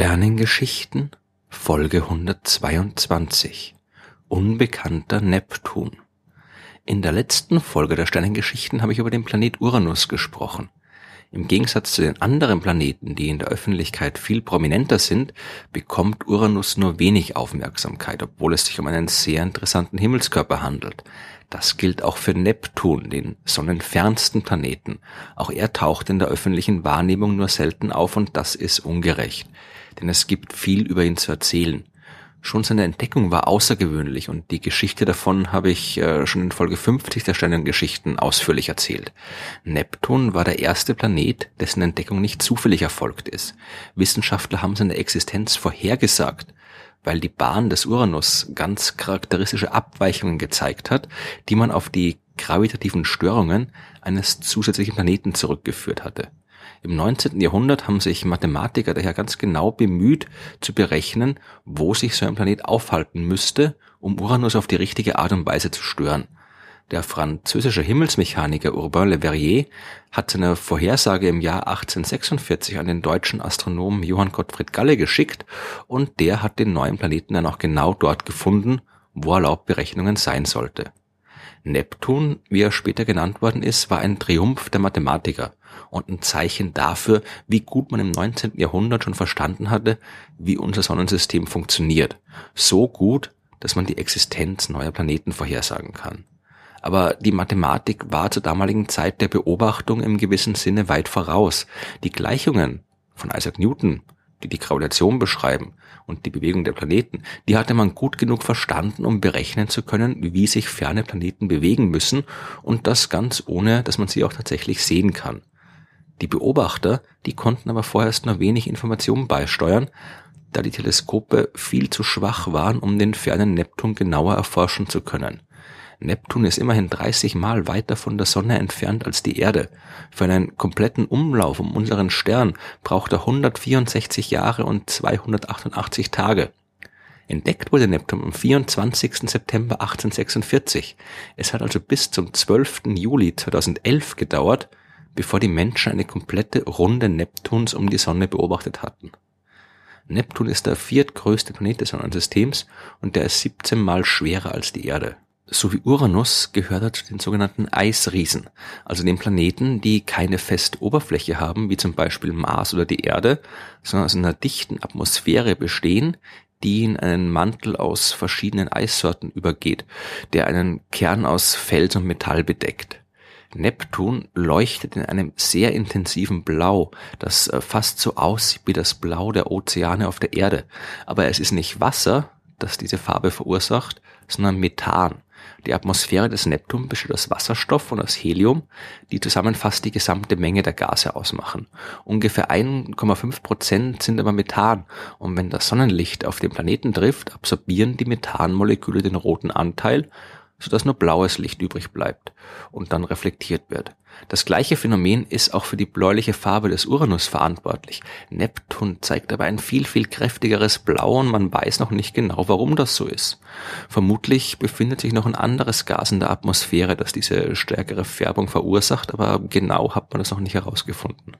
Sternengeschichten Folge 122 Unbekannter Neptun In der letzten Folge der Sternengeschichten habe ich über den Planet Uranus gesprochen. Im Gegensatz zu den anderen Planeten, die in der Öffentlichkeit viel prominenter sind, bekommt Uranus nur wenig Aufmerksamkeit, obwohl es sich um einen sehr interessanten Himmelskörper handelt. Das gilt auch für Neptun, den sonnenfernsten Planeten. Auch er taucht in der öffentlichen Wahrnehmung nur selten auf und das ist ungerecht, denn es gibt viel über ihn zu erzählen. Schon seine Entdeckung war außergewöhnlich und die Geschichte davon habe ich äh, schon in Folge 50 der Sternengeschichten ausführlich erzählt. Neptun war der erste Planet, dessen Entdeckung nicht zufällig erfolgt ist. Wissenschaftler haben seine Existenz vorhergesagt, weil die Bahn des Uranus ganz charakteristische Abweichungen gezeigt hat, die man auf die gravitativen Störungen eines zusätzlichen Planeten zurückgeführt hatte. Im 19. Jahrhundert haben sich Mathematiker daher ganz genau bemüht zu berechnen, wo sich so ein Planet aufhalten müsste, um Uranus auf die richtige Art und Weise zu stören. Der französische Himmelsmechaniker Urbain Le Verrier hat seine Vorhersage im Jahr 1846 an den deutschen Astronomen Johann Gottfried Galle geschickt und der hat den neuen Planeten dann auch genau dort gefunden, wo er laut Berechnungen sein sollte. Neptun, wie er später genannt worden ist, war ein Triumph der Mathematiker und ein Zeichen dafür, wie gut man im 19. Jahrhundert schon verstanden hatte, wie unser Sonnensystem funktioniert. So gut, dass man die Existenz neuer Planeten vorhersagen kann. Aber die Mathematik war zur damaligen Zeit der Beobachtung im gewissen Sinne weit voraus. Die Gleichungen von Isaac Newton die die Gravitation beschreiben und die Bewegung der Planeten, die hatte man gut genug verstanden, um berechnen zu können, wie sich ferne Planeten bewegen müssen und das ganz ohne, dass man sie auch tatsächlich sehen kann. Die Beobachter, die konnten aber vorerst nur wenig Informationen beisteuern, da die Teleskope viel zu schwach waren, um den fernen Neptun genauer erforschen zu können. Neptun ist immerhin 30 Mal weiter von der Sonne entfernt als die Erde. Für einen kompletten Umlauf um unseren Stern braucht er 164 Jahre und 288 Tage. Entdeckt wurde Neptun am 24. September 1846. Es hat also bis zum 12. Juli 2011 gedauert, bevor die Menschen eine komplette Runde Neptuns um die Sonne beobachtet hatten. Neptun ist der viertgrößte Planet des Sonnensystems und der ist 17 mal schwerer als die Erde so wie Uranus gehört er zu den sogenannten Eisriesen, also den Planeten, die keine feste Oberfläche haben, wie zum Beispiel Mars oder die Erde, sondern aus einer dichten Atmosphäre bestehen, die in einen Mantel aus verschiedenen Eissorten übergeht, der einen Kern aus Fels und Metall bedeckt. Neptun leuchtet in einem sehr intensiven Blau, das äh, fast so aussieht wie das Blau der Ozeane auf der Erde. Aber es ist nicht Wasser, das diese Farbe verursacht, sondern Methan. Die Atmosphäre des Neptun besteht aus Wasserstoff und aus Helium, die zusammen fast die gesamte Menge der Gase ausmachen. Ungefähr 1,5 Prozent sind aber Methan und wenn das Sonnenlicht auf den Planeten trifft, absorbieren die Methanmoleküle den roten Anteil sodass nur blaues Licht übrig bleibt und dann reflektiert wird. Das gleiche Phänomen ist auch für die bläuliche Farbe des Uranus verantwortlich. Neptun zeigt aber ein viel, viel kräftigeres Blau und man weiß noch nicht genau, warum das so ist. Vermutlich befindet sich noch ein anderes Gas in der Atmosphäre, das diese stärkere Färbung verursacht, aber genau hat man das noch nicht herausgefunden.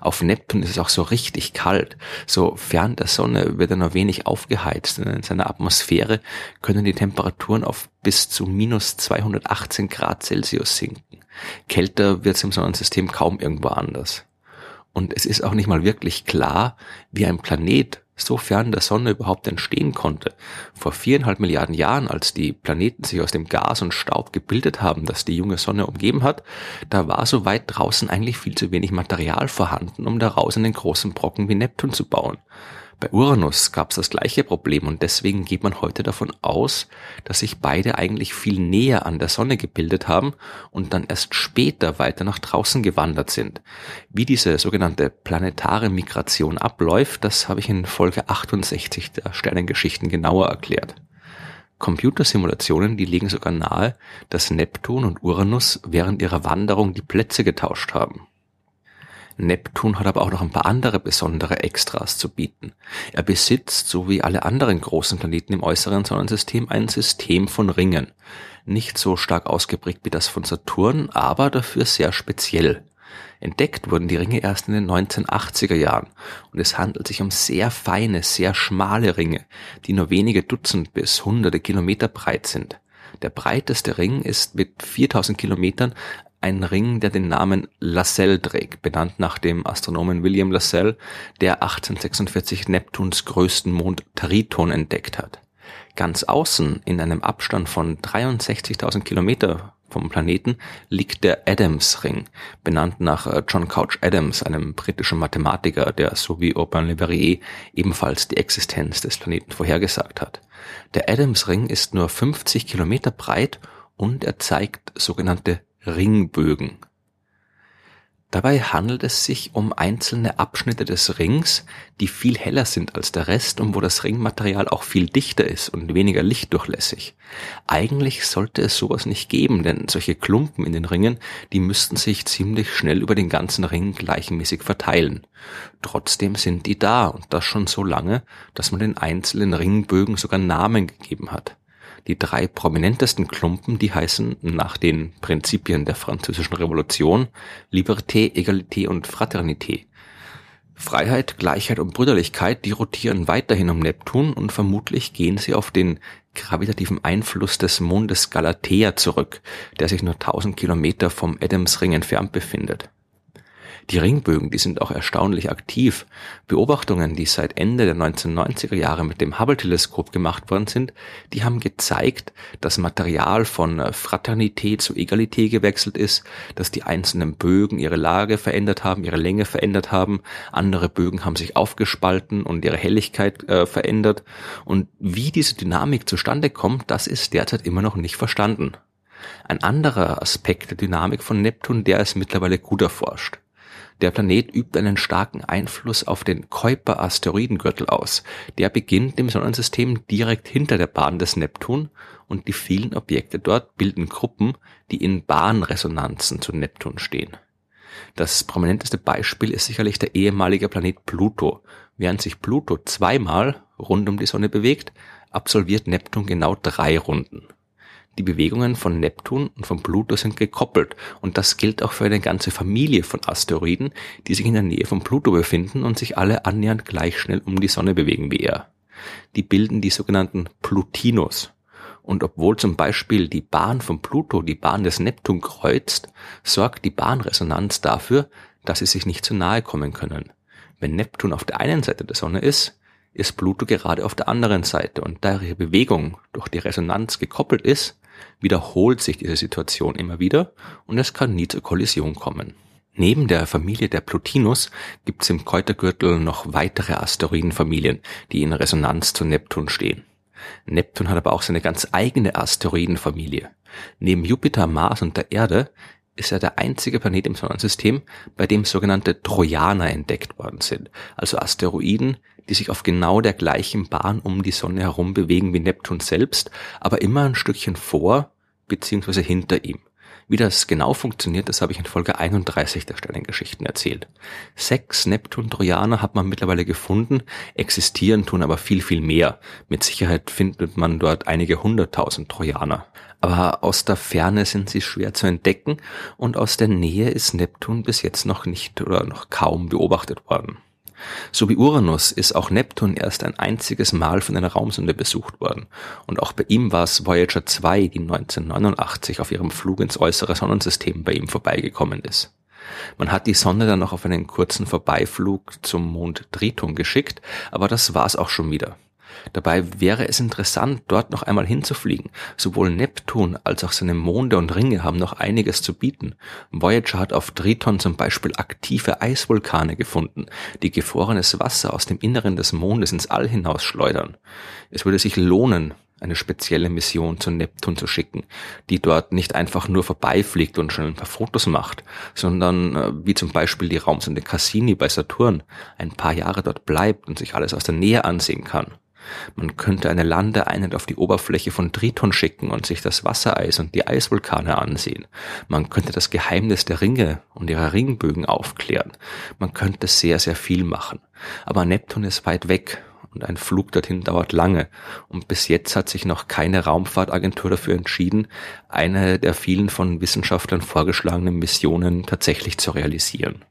Auf Neptun ist es auch so richtig kalt. So fern der Sonne wird er nur wenig aufgeheizt. In seiner Atmosphäre können die Temperaturen auf bis zu minus 218 Grad Celsius sinken. Kälter wird es im Sonnensystem kaum irgendwo anders. Und es ist auch nicht mal wirklich klar, wie ein Planet so fern der Sonne überhaupt entstehen konnte. Vor viereinhalb Milliarden Jahren, als die Planeten sich aus dem Gas und Staub gebildet haben, das die junge Sonne umgeben hat, da war so weit draußen eigentlich viel zu wenig Material vorhanden, um daraus einen großen Brocken wie Neptun zu bauen. Bei Uranus gab es das gleiche Problem und deswegen geht man heute davon aus, dass sich beide eigentlich viel näher an der Sonne gebildet haben und dann erst später weiter nach draußen gewandert sind. Wie diese sogenannte planetare Migration abläuft, das habe ich in Folge 68 der Sternengeschichten genauer erklärt. Computersimulationen, die legen sogar nahe, dass Neptun und Uranus während ihrer Wanderung die Plätze getauscht haben. Neptun hat aber auch noch ein paar andere besondere Extras zu bieten. Er besitzt, so wie alle anderen großen Planeten im äußeren Sonnensystem, ein System von Ringen. Nicht so stark ausgeprägt wie das von Saturn, aber dafür sehr speziell. Entdeckt wurden die Ringe erst in den 1980er Jahren und es handelt sich um sehr feine, sehr schmale Ringe, die nur wenige Dutzend bis hunderte Kilometer breit sind. Der breiteste Ring ist mit 4000 Kilometern ein Ring, der den Namen Lassell trägt, benannt nach dem Astronomen William Lassell, der 1846 Neptuns größten Mond Triton entdeckt hat. Ganz außen, in einem Abstand von 63.000 Kilometer vom Planeten, liegt der Adams-Ring, benannt nach äh, John Couch Adams, einem britischen Mathematiker, der so wie Urbain Le Verrier ebenfalls die Existenz des Planeten vorhergesagt hat. Der Adams-Ring ist nur 50 Kilometer breit und er zeigt sogenannte Ringbögen. Dabei handelt es sich um einzelne Abschnitte des Rings, die viel heller sind als der Rest und wo das Ringmaterial auch viel dichter ist und weniger lichtdurchlässig. Eigentlich sollte es sowas nicht geben, denn solche Klumpen in den Ringen, die müssten sich ziemlich schnell über den ganzen Ring gleichmäßig verteilen. Trotzdem sind die da und das schon so lange, dass man den einzelnen Ringbögen sogar Namen gegeben hat. Die drei prominentesten Klumpen, die heißen nach den Prinzipien der französischen Revolution Liberté, Egalité und Fraternité. Freiheit, Gleichheit und Brüderlichkeit, die rotieren weiterhin um Neptun und vermutlich gehen sie auf den gravitativen Einfluss des Mondes Galatea zurück, der sich nur 1000 Kilometer vom Adamsring entfernt befindet. Die Ringbögen, die sind auch erstaunlich aktiv. Beobachtungen, die seit Ende der 1990er Jahre mit dem Hubble-Teleskop gemacht worden sind, die haben gezeigt, dass Material von Fraternität zu Egalität gewechselt ist, dass die einzelnen Bögen ihre Lage verändert haben, ihre Länge verändert haben, andere Bögen haben sich aufgespalten und ihre Helligkeit äh, verändert. Und wie diese Dynamik zustande kommt, das ist derzeit immer noch nicht verstanden. Ein anderer Aspekt der Dynamik von Neptun, der ist mittlerweile gut erforscht. Der Planet übt einen starken Einfluss auf den Kuiper-Asteroidengürtel aus. Der beginnt im Sonnensystem direkt hinter der Bahn des Neptun und die vielen Objekte dort bilden Gruppen, die in Bahnresonanzen zu Neptun stehen. Das prominenteste Beispiel ist sicherlich der ehemalige Planet Pluto. Während sich Pluto zweimal rund um die Sonne bewegt, absolviert Neptun genau drei Runden. Die Bewegungen von Neptun und von Pluto sind gekoppelt und das gilt auch für eine ganze Familie von Asteroiden, die sich in der Nähe von Pluto befinden und sich alle annähernd gleich schnell um die Sonne bewegen wie er. Die bilden die sogenannten Plutinos. Und obwohl zum Beispiel die Bahn von Pluto die Bahn des Neptun kreuzt, sorgt die Bahnresonanz dafür, dass sie sich nicht zu nahe kommen können. Wenn Neptun auf der einen Seite der Sonne ist, ist Pluto gerade auf der anderen Seite und da ihre Bewegung durch die Resonanz gekoppelt ist, wiederholt sich diese Situation immer wieder und es kann nie zur Kollision kommen. Neben der Familie der Plotinus gibt es im Kräutergürtel noch weitere Asteroidenfamilien, die in Resonanz zu Neptun stehen. Neptun hat aber auch seine ganz eigene Asteroidenfamilie. Neben Jupiter, Mars und der Erde ist er der einzige Planet im Sonnensystem, bei dem sogenannte Trojaner entdeckt worden sind, also Asteroiden, die sich auf genau der gleichen Bahn um die Sonne herum bewegen wie Neptun selbst, aber immer ein Stückchen vor bzw. hinter ihm. Wie das genau funktioniert, das habe ich in Folge 31 der Sternengeschichten erzählt. Sechs Neptun-Trojaner hat man mittlerweile gefunden, existieren tun aber viel, viel mehr. Mit Sicherheit findet man dort einige hunderttausend Trojaner. Aber aus der Ferne sind sie schwer zu entdecken und aus der Nähe ist Neptun bis jetzt noch nicht oder noch kaum beobachtet worden. So wie Uranus ist auch Neptun erst ein einziges Mal von einer Raumsonde besucht worden. Und auch bei ihm war es Voyager 2, die 1989 auf ihrem Flug ins äußere Sonnensystem bei ihm vorbeigekommen ist. Man hat die Sonde dann noch auf einen kurzen Vorbeiflug zum Mond Triton geschickt, aber das war's auch schon wieder. Dabei wäre es interessant, dort noch einmal hinzufliegen. Sowohl Neptun als auch seine Monde und Ringe haben noch einiges zu bieten. Voyager hat auf Triton zum Beispiel aktive Eisvulkane gefunden, die gefrorenes Wasser aus dem Inneren des Mondes ins All hinaus schleudern. Es würde sich lohnen, eine spezielle Mission zu Neptun zu schicken, die dort nicht einfach nur vorbeifliegt und schon ein paar Fotos macht, sondern äh, wie zum Beispiel die Raumsonde Cassini bei Saturn ein paar Jahre dort bleibt und sich alles aus der Nähe ansehen kann. Man könnte eine Landeeinheit auf die Oberfläche von Triton schicken und sich das Wassereis und die Eisvulkane ansehen. Man könnte das Geheimnis der Ringe und ihrer Ringbögen aufklären. Man könnte sehr, sehr viel machen. Aber Neptun ist weit weg und ein Flug dorthin dauert lange. Und bis jetzt hat sich noch keine Raumfahrtagentur dafür entschieden, eine der vielen von Wissenschaftlern vorgeschlagenen Missionen tatsächlich zu realisieren.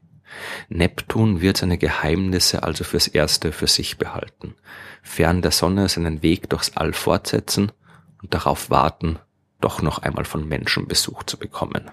Neptun wird seine Geheimnisse also fürs Erste für sich behalten, fern der Sonne seinen Weg durchs All fortsetzen und darauf warten, doch noch einmal von Menschen Besuch zu bekommen.